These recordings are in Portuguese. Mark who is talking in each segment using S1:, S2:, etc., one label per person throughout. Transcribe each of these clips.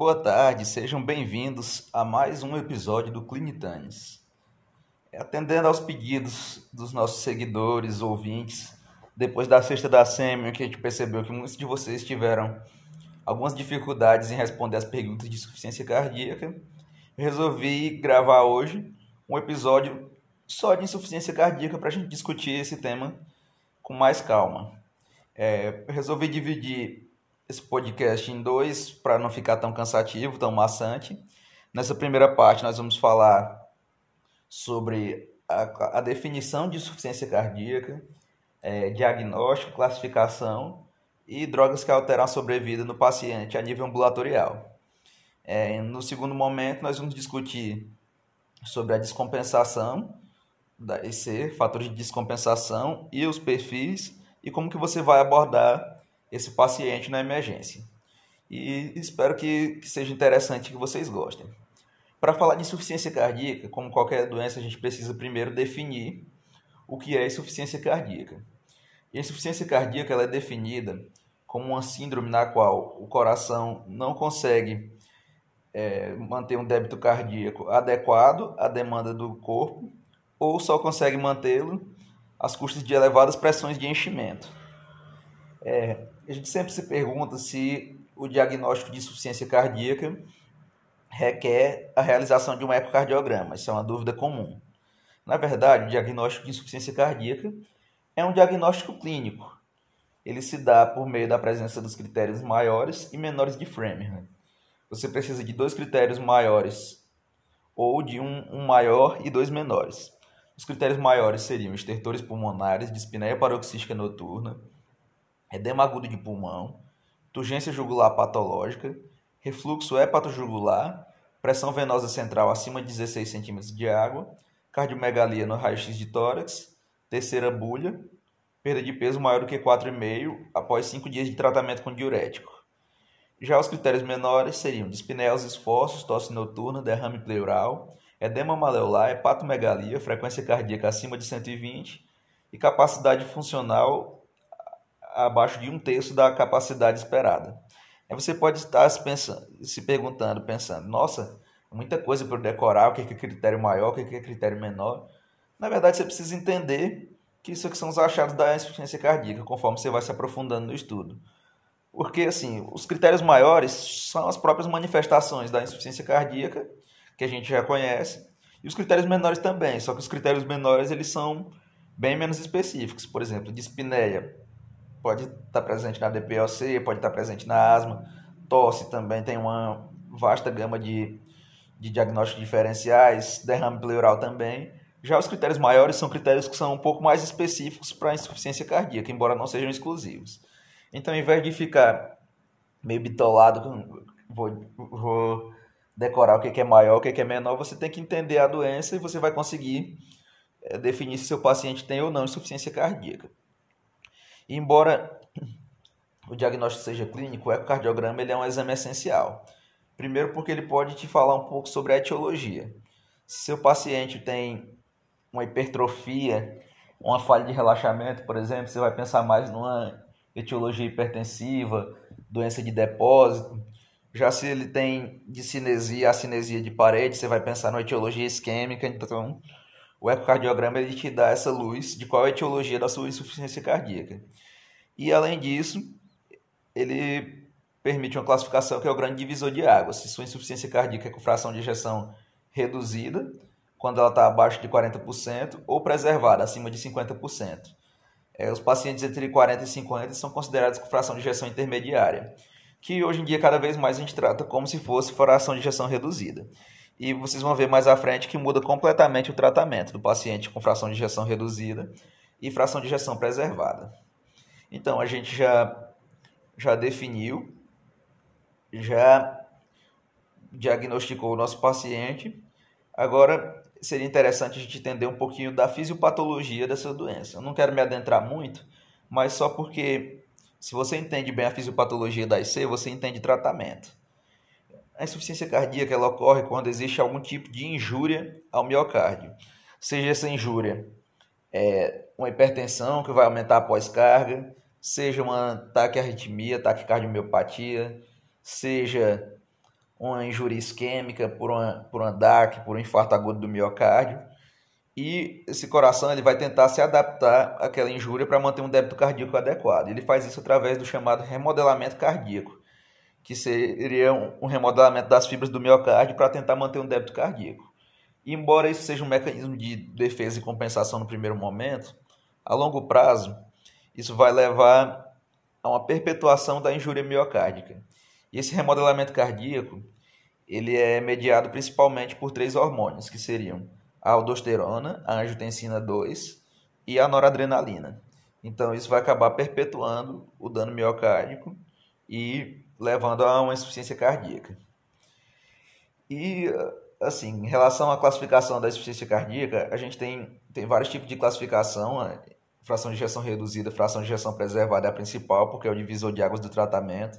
S1: Boa tarde, sejam bem-vindos a mais um episódio do Clinitanes. Atendendo aos pedidos dos nossos seguidores, ouvintes, depois da sexta da SEMI, que a gente percebeu que muitos de vocês tiveram algumas dificuldades em responder as perguntas de insuficiência cardíaca, resolvi gravar hoje um episódio só de insuficiência cardíaca para a gente discutir esse tema com mais calma. É, resolvi dividir esse podcast em dois para não ficar tão cansativo, tão maçante. Nessa primeira parte, nós vamos falar sobre a, a definição de insuficiência cardíaca, é, diagnóstico, classificação e drogas que alteram a sobrevida no paciente a nível ambulatorial. É, no segundo momento, nós vamos discutir sobre a descompensação da EC, de descompensação e os perfis e como que você vai abordar esse paciente na emergência. E espero que, que seja interessante que vocês gostem. Para falar de insuficiência cardíaca, como qualquer doença, a gente precisa primeiro definir o que é insuficiência cardíaca. E a insuficiência cardíaca ela é definida como uma síndrome na qual o coração não consegue é, manter um débito cardíaco adequado à demanda do corpo ou só consegue mantê-lo às custas de elevadas pressões de enchimento. É, a gente sempre se pergunta se o diagnóstico de insuficiência cardíaca requer a realização de um ecocardiograma. Isso é uma dúvida comum. Na verdade, o diagnóstico de insuficiência cardíaca é um diagnóstico clínico. Ele se dá por meio da presença dos critérios maiores e menores de Framingham. Você precisa de dois critérios maiores ou de um, um maior e dois menores. Os critérios maiores seriam estertores pulmonares, dispneia paroxística noturna, edema agudo de pulmão, turgência jugular patológica, refluxo hepatojugular, pressão venosa central acima de 16 cm de água, cardiomegalia no raio-x de tórax, terceira bulha, perda de peso maior do que 4,5 após 5 dias de tratamento com diurético. Já os critérios menores seriam dispneia aos esforços, tosse noturna, derrame pleural, edema maleolar, hepatomegalia, frequência cardíaca acima de 120 e capacidade funcional abaixo de um terço da capacidade esperada. Aí você pode estar se, pensando, se perguntando, pensando, nossa, muita coisa para decorar, o que é critério maior, o que é critério menor. Na verdade, você precisa entender que isso aqui são os achados da insuficiência cardíaca, conforme você vai se aprofundando no estudo. Porque, assim, os critérios maiores são as próprias manifestações da insuficiência cardíaca que a gente já conhece, e os critérios menores também, só que os critérios menores eles são bem menos específicos. Por exemplo, dispneia pode estar presente na DPOC, pode estar presente na asma, tosse também tem uma vasta gama de, de diagnósticos diferenciais, derrame pleural também. Já os critérios maiores são critérios que são um pouco mais específicos para a insuficiência cardíaca, embora não sejam exclusivos. Então, ao invés de ficar meio bitolado, vou, vou decorar o que é maior, o que é menor, você tem que entender a doença e você vai conseguir é, definir se seu paciente tem ou não insuficiência cardíaca. Embora o diagnóstico seja clínico, o ecocardiograma ele é um exame essencial. Primeiro porque ele pode te falar um pouco sobre a etiologia. Se seu paciente tem uma hipertrofia, uma falha de relaxamento, por exemplo, você vai pensar mais numa etiologia hipertensiva, doença de depósito, já se ele tem discinesia, acinesia de parede, você vai pensar na etiologia isquêmica. Então, o ecocardiograma ele te dá essa luz de qual é a etiologia da sua insuficiência cardíaca. E, além disso, ele permite uma classificação que é o grande divisor de águas. Se sua insuficiência cardíaca é com fração de ejeção reduzida, quando ela está abaixo de 40%, ou preservada, acima de 50%. É, os pacientes entre 40 e 50 são considerados com fração de ejeção intermediária que hoje em dia cada vez mais a gente trata como se fosse fração de injeção reduzida. E vocês vão ver mais à frente que muda completamente o tratamento do paciente com fração de injeção reduzida e fração de injeção preservada. Então, a gente já, já definiu, já diagnosticou o nosso paciente. Agora, seria interessante a gente entender um pouquinho da fisiopatologia dessa doença. Eu não quero me adentrar muito, mas só porque se você entende bem a fisiopatologia da IC, você entende tratamento. A insuficiência cardíaca ela ocorre quando existe algum tipo de injúria ao miocárdio. Seja essa injúria é, uma hipertensão que vai aumentar após carga, seja uma taquiarritmia, taquicardiomeopatia, seja uma injúria isquêmica, por uma, por uma DAC, por um infarto agudo do miocárdio. E esse coração ele vai tentar se adaptar àquela injúria para manter um débito cardíaco adequado. Ele faz isso através do chamado remodelamento cardíaco, que seria um remodelamento das fibras do miocárdio para tentar manter um débito cardíaco. Embora isso seja um mecanismo de defesa e compensação no primeiro momento, a longo prazo isso vai levar a uma perpetuação da injúria miocárdica. E esse remodelamento cardíaco, ele é mediado principalmente por três hormônios, que seriam a aldosterona, a angiotensina 2 e a noradrenalina. Então isso vai acabar perpetuando o dano miocárdico e levando a uma insuficiência cardíaca. E assim, em relação à classificação da insuficiência cardíaca, a gente tem, tem vários tipos de classificação. Fração de injeção reduzida, fração de injeção preservada é a principal, porque é o divisor de águas do tratamento.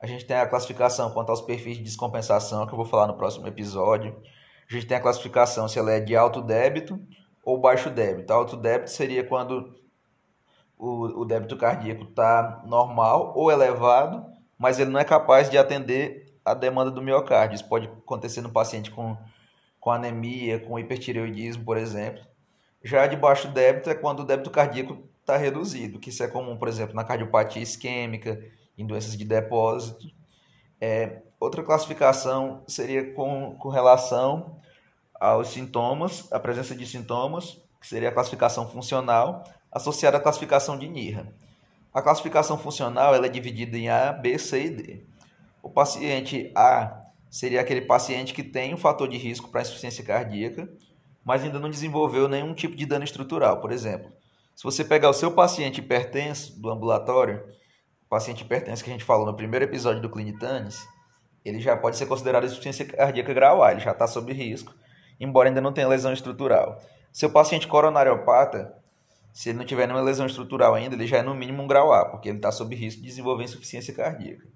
S1: A gente tem a classificação quanto aos perfis de descompensação, que eu vou falar no próximo episódio. A gente tem a classificação se ela é de alto débito ou baixo débito. Alto débito seria quando o, o débito cardíaco está normal ou elevado, mas ele não é capaz de atender a demanda do miocárdio. Isso pode acontecer no paciente com, com anemia, com hipertireoidismo, por exemplo. Já de baixo débito é quando o débito cardíaco está reduzido, que isso é comum, por exemplo, na cardiopatia isquêmica, em doenças de depósito. É, outra classificação seria com, com relação aos sintomas, a presença de sintomas, que seria a classificação funcional, associada à classificação de NIRA. A classificação funcional ela é dividida em A, B, C e D. O paciente A seria aquele paciente que tem um fator de risco para insuficiência cardíaca, mas ainda não desenvolveu nenhum tipo de dano estrutural. Por exemplo, se você pegar o seu paciente hipertenso do ambulatório, paciente hipertenso que a gente falou no primeiro episódio do Clinitanes, ele já pode ser considerado insuficiência cardíaca grau A, ele já está sob risco, embora ainda não tenha lesão estrutural. Seu paciente coronariopata, se ele não tiver nenhuma lesão estrutural ainda, ele já é no mínimo um grau A, porque ele está sob risco de desenvolver insuficiência cardíaca.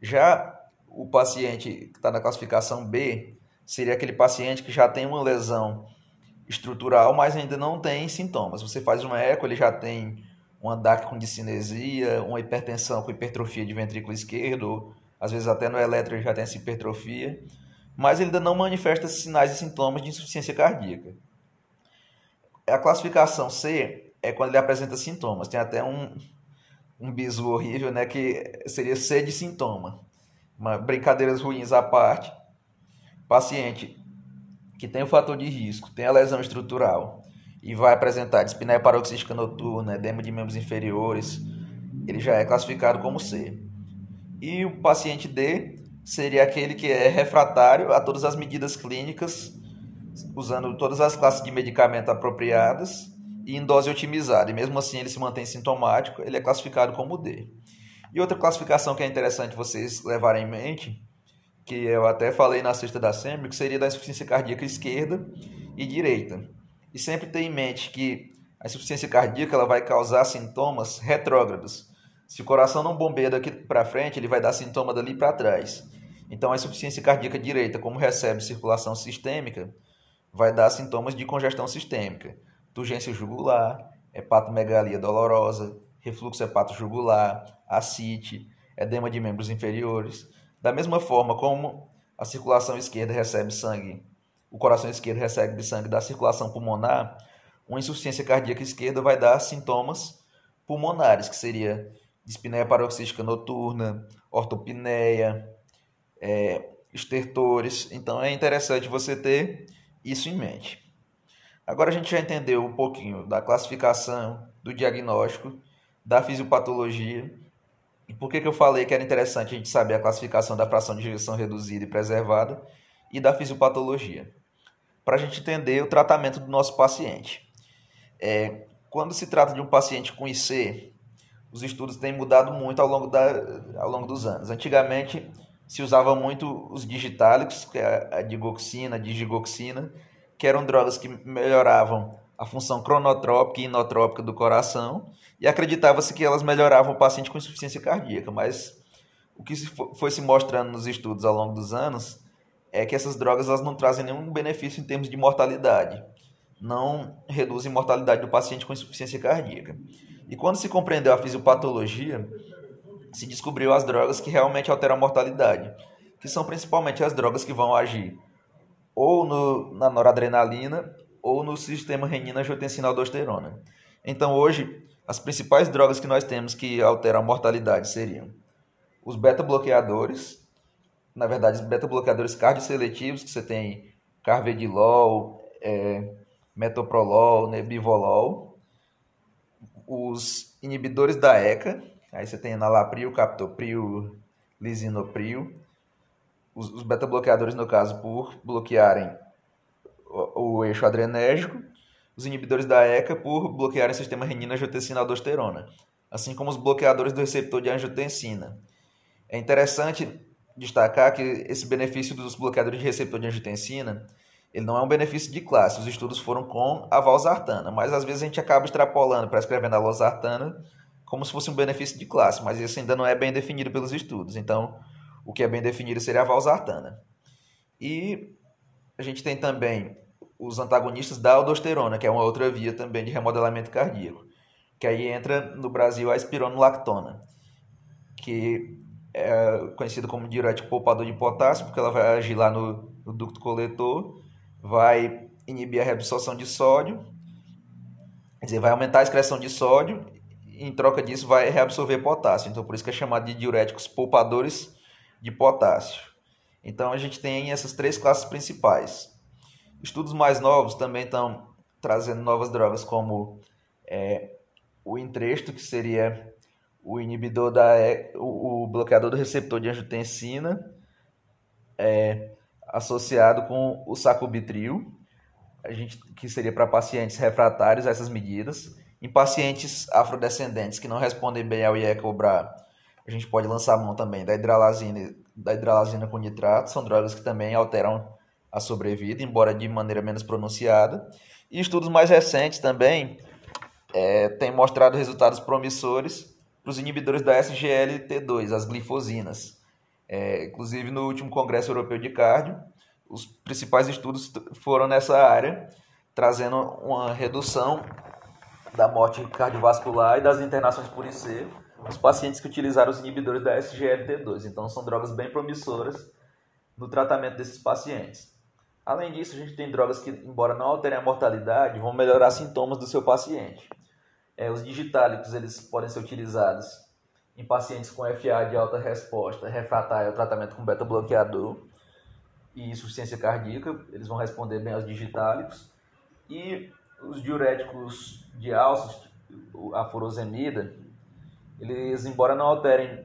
S1: Já o paciente que está na classificação B seria aquele paciente que já tem uma lesão estrutural, mas ainda não tem sintomas. Você faz uma eco, ele já tem uma DAC com discinesia, uma hipertensão com hipertrofia de ventrículo esquerdo, às vezes até no eletro ele já tem essa hipertrofia, mas ele ainda não manifesta sinais e sintomas de insuficiência cardíaca. A classificação C é quando ele apresenta sintomas. Tem até um, um biso horrível, né, que seria C de sintoma. Uma, brincadeiras ruins à parte. Paciente que tem o fator de risco, tem a lesão estrutural, e vai apresentar dispneia paroxística noturna, edema de membros inferiores, ele já é classificado como C. E o paciente D seria aquele que é refratário a todas as medidas clínicas, usando todas as classes de medicamento apropriadas e em dose otimizada. E mesmo assim ele se mantém sintomático, ele é classificado como D. E outra classificação que é interessante vocês levarem em mente, que eu até falei na sexta da SEMBRE, que seria da insuficiência cardíaca esquerda e direita. E sempre ter em mente que a insuficiência cardíaca ela vai causar sintomas retrógrados. Se o coração não bombeia daqui para frente, ele vai dar sintoma dali para trás. Então, a insuficiência cardíaca direita, como recebe circulação sistêmica, vai dar sintomas de congestão sistêmica, turgência jugular, hepatomegalia dolorosa, refluxo hepatojugular, ascite, edema de membros inferiores. Da mesma forma como a circulação esquerda recebe sangue o coração esquerdo recebe sangue da circulação pulmonar, uma insuficiência cardíaca esquerda vai dar sintomas pulmonares, que seria dispneia paroxística noturna, ortopneia, é, estertores. Então é interessante você ter isso em mente. Agora a gente já entendeu um pouquinho da classificação, do diagnóstico, da fisiopatologia. E por que, que eu falei que era interessante a gente saber a classificação da fração de injeção reduzida e preservada e da fisiopatologia? para a gente entender o tratamento do nosso paciente. É, quando se trata de um paciente com IC, os estudos têm mudado muito ao longo, da, ao longo dos anos. Antigamente se usava muito os digitálicos, que é a digoxina, a digigoxina, que eram drogas que melhoravam a função cronotrópica e inotrópica do coração, e acreditava-se que elas melhoravam o paciente com insuficiência cardíaca, mas o que foi se mostrando nos estudos ao longo dos anos é que essas drogas elas não trazem nenhum benefício em termos de mortalidade. Não reduzem mortalidade do paciente com insuficiência cardíaca. E quando se compreendeu a fisiopatologia, se descobriu as drogas que realmente alteram a mortalidade, que são principalmente as drogas que vão agir ou no, na noradrenalina ou no sistema renina-angiotensina-aldosterona. Então, hoje, as principais drogas que nós temos que alteram a mortalidade seriam os beta-bloqueadores, na verdade, os beta-bloqueadores cardioseletivos, que você tem carvedilol, é, metoprolol, nebivolol, os inibidores da ECA, aí você tem enalapril, captopril, lisinopril, os, os beta-bloqueadores, no caso, por bloquearem o, o, eixo adrenérgico, os inibidores da ECA por bloquearem o sistema renina-angiotensina-aldosterona, assim como os bloqueadores do receptor de angiotensina. É interessante destacar que esse benefício dos bloqueadores de receptor de angiotensina ele não é um benefício de classe. Os estudos foram com a valsartana, mas às vezes a gente acaba extrapolando, prescrevendo a losartana como se fosse um benefício de classe, mas isso ainda não é bem definido pelos estudos. Então, o que é bem definido seria a valsartana. E a gente tem também os antagonistas da aldosterona, que é uma outra via também de remodelamento cardíaco, que aí entra no Brasil a espironolactona, que é conhecido como diurético poupador de potássio, porque ela vai agir lá no, no ducto coletor vai inibir a reabsorção de sódio, quer dizer, vai aumentar a excreção de sódio em troca disso vai reabsorver potássio. Então por isso que é chamado de diuréticos poupadores de potássio. Então a gente tem essas três classes principais. Estudos mais novos também estão trazendo novas drogas como é, o entresto, que seria o inibidor da o, o bloqueador do receptor de angiotensina, é, associado com o sacubitril, a gente, que seria para pacientes refratários a essas medidas. Em pacientes afrodescendentes que não respondem bem ao IECOBRA, a gente pode lançar mão também da hidralazina, da hidralazina com nitrato, são drogas que também alteram a sobrevida, embora de maneira menos pronunciada. E estudos mais recentes também é, têm mostrado resultados promissores para os inibidores da SGLT2, as glifosinas. É, inclusive, no último Congresso Europeu de Cardio, os principais estudos foram nessa área, trazendo uma redução da morte cardiovascular e das internações por IC nos pacientes que utilizaram os inibidores da SGLT2. Então, são drogas bem promissoras no tratamento desses pacientes. Além disso, a gente tem drogas que, embora não alterem a mortalidade, vão melhorar sintomas do seu paciente. É, os digitálicos eles podem ser utilizados em pacientes com FA de alta resposta refratária ao tratamento com beta-bloqueador e insuficiência cardíaca, eles vão responder bem aos digitálicos. E os diuréticos de alça, a furosemida, eles, embora não alterem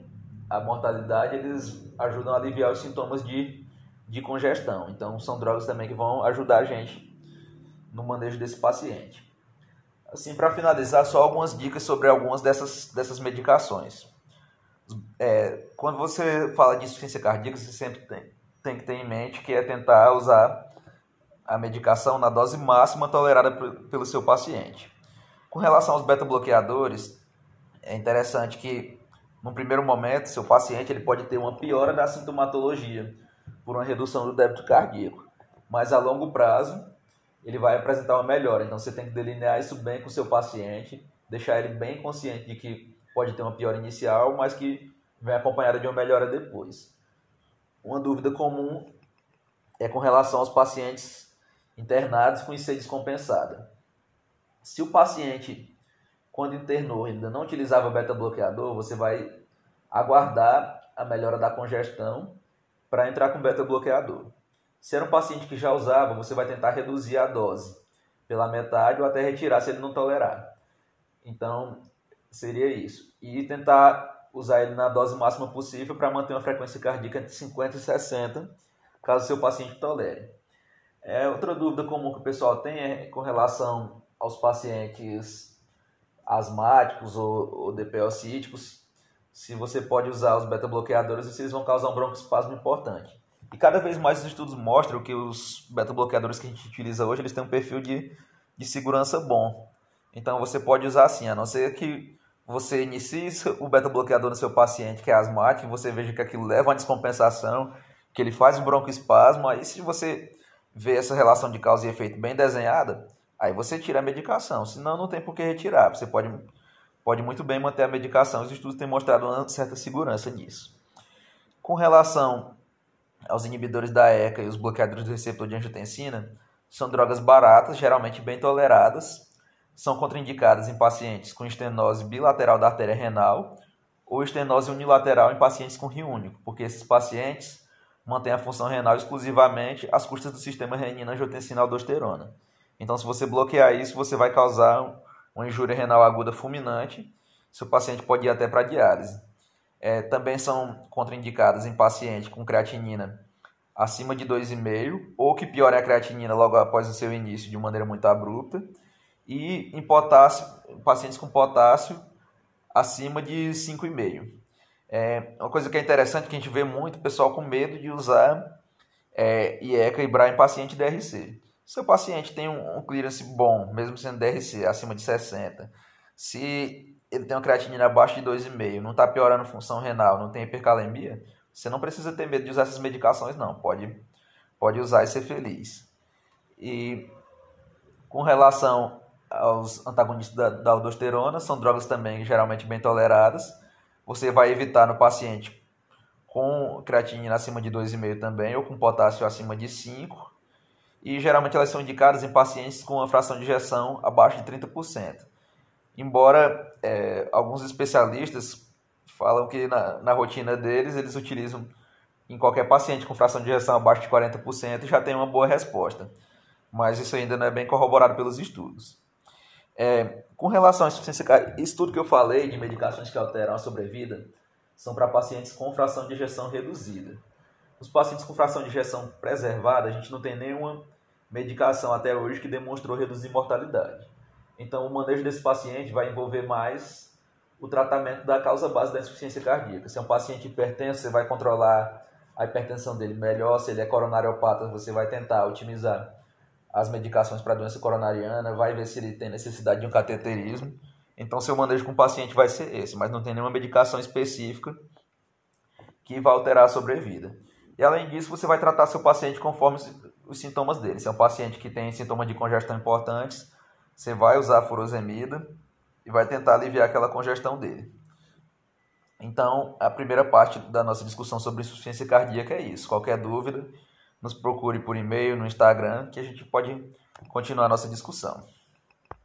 S1: a mortalidade, eles ajudam a aliviar os sintomas de, de congestão. Então, são drogas também que vão ajudar a gente no manejo desse paciente. Assim, para finalizar, só algumas dicas sobre algumas dessas, dessas medicações é, quando você fala de insuficiência cardíaca, você sempre tem, tem que ter em mente que é tentar usar a medicação na dose máxima tolerada pelo seu paciente. Com relação aos beta-bloqueadores, é interessante que, no primeiro momento, seu paciente ele pode ter uma piora da sintomatologia por uma redução do débito cardíaco, mas a longo prazo ele vai apresentar uma melhora. Então você tem que delinear isso bem com o seu paciente, deixar ele bem consciente de que pode ter uma piora inicial, mas que vem acompanhada de uma melhora depois. Uma dúvida comum é com relação aos pacientes internados com IC descompensada. Se o paciente, quando internou, ainda não utilizava beta-bloqueador, você vai aguardar a melhora da congestão para entrar com beta-bloqueador. Se era um paciente que já usava, você vai tentar reduzir a dose pela metade ou até retirar se ele não tolerar. Então, Seria isso. E tentar usar ele na dose máxima possível para manter uma frequência cardíaca entre 50 e 60, caso seu paciente tolere. É, outra dúvida comum que o pessoal tem é com relação aos pacientes asmáticos ou, ou DPOcíticos, se você pode usar os beta-bloqueadores e se eles vão causar um broncoespasmo importante. E cada vez mais os estudos mostram que os beta-bloqueadores que a gente utiliza hoje, eles têm um perfil de, de segurança bom. Então você pode usar assim, a não ser que você inicie o beta-bloqueador no seu paciente que é asmático, você veja que aquilo leva a descompensação, que ele faz um broncoespasmo, aí se você vê essa relação de causa e efeito bem desenhada, aí você tira a medicação, senão não tem por que retirar, você pode, pode muito bem manter a medicação, os estudos têm mostrado uma certa segurança nisso. Com relação os inibidores da ECA e os bloqueadores do receptor de angiotensina são drogas baratas, geralmente bem toleradas, são contraindicadas em pacientes com estenose bilateral da artéria renal ou estenose unilateral em pacientes com rio único, porque esses pacientes mantêm a função renal exclusivamente às custas do sistema renina-angiotensina-aldosterona. Então, se você bloquear isso, você vai causar uma injúria renal aguda fulminante, seu paciente pode ir até para diálise. É, também são contraindicadas em paciente com creatinina acima de 2,5 ou que piore a creatinina logo após o seu início de maneira muito abrupta e em potássio, pacientes com potássio acima de 5,5. É, uma coisa que é interessante que a gente vê muito pessoal com medo de usar é, IECA e BRA em paciente DRC. Se o paciente tem um, um clearance bom, mesmo sendo DRC acima de 60, se ele tem uma creatinina abaixo de 2,5, não está piorando função renal, não tem hipercalemia, você não precisa ter medo de usar essas medicações, não. Pode, pode usar e ser feliz. E com relação aos antagonistas da, da aldosterona, são drogas também geralmente bem toleradas. Você vai evitar no paciente com creatinina acima de 2,5 também, ou com potássio acima de 5. E geralmente elas são indicadas em pacientes com uma fração de injeção abaixo de 30%. Embora é, alguns especialistas falam que na, na rotina deles eles utilizam em qualquer paciente com fração de injeção abaixo de 40% e já tem uma boa resposta. Mas isso ainda não é bem corroborado pelos estudos. É, com relação à insuficiência cardíaca, isso tudo que eu falei de medicações que alteram a sobrevida são para pacientes com fração de injeção reduzida. Os pacientes com fração de injeção preservada, a gente não tem nenhuma medicação até hoje que demonstrou reduzir mortalidade. Então, o manejo desse paciente vai envolver mais o tratamento da causa base da insuficiência cardíaca. Se é um paciente hipertenso, você vai controlar a hipertensão dele melhor. Se ele é coronariopata, você vai tentar otimizar as medicações para doença coronariana, vai ver se ele tem necessidade de um cateterismo. Então, seu manejo com o paciente vai ser esse, mas não tem nenhuma medicação específica que vai alterar a sobrevida. E além disso, você vai tratar seu paciente conforme os sintomas dele. Se é um paciente que tem sintomas de congestão importantes, você vai usar furosemida e vai tentar aliviar aquela congestão dele. Então, a primeira parte da nossa discussão sobre insuficiência cardíaca é isso. Qualquer dúvida, nos procure por e-mail, no Instagram, que a gente pode continuar a nossa discussão.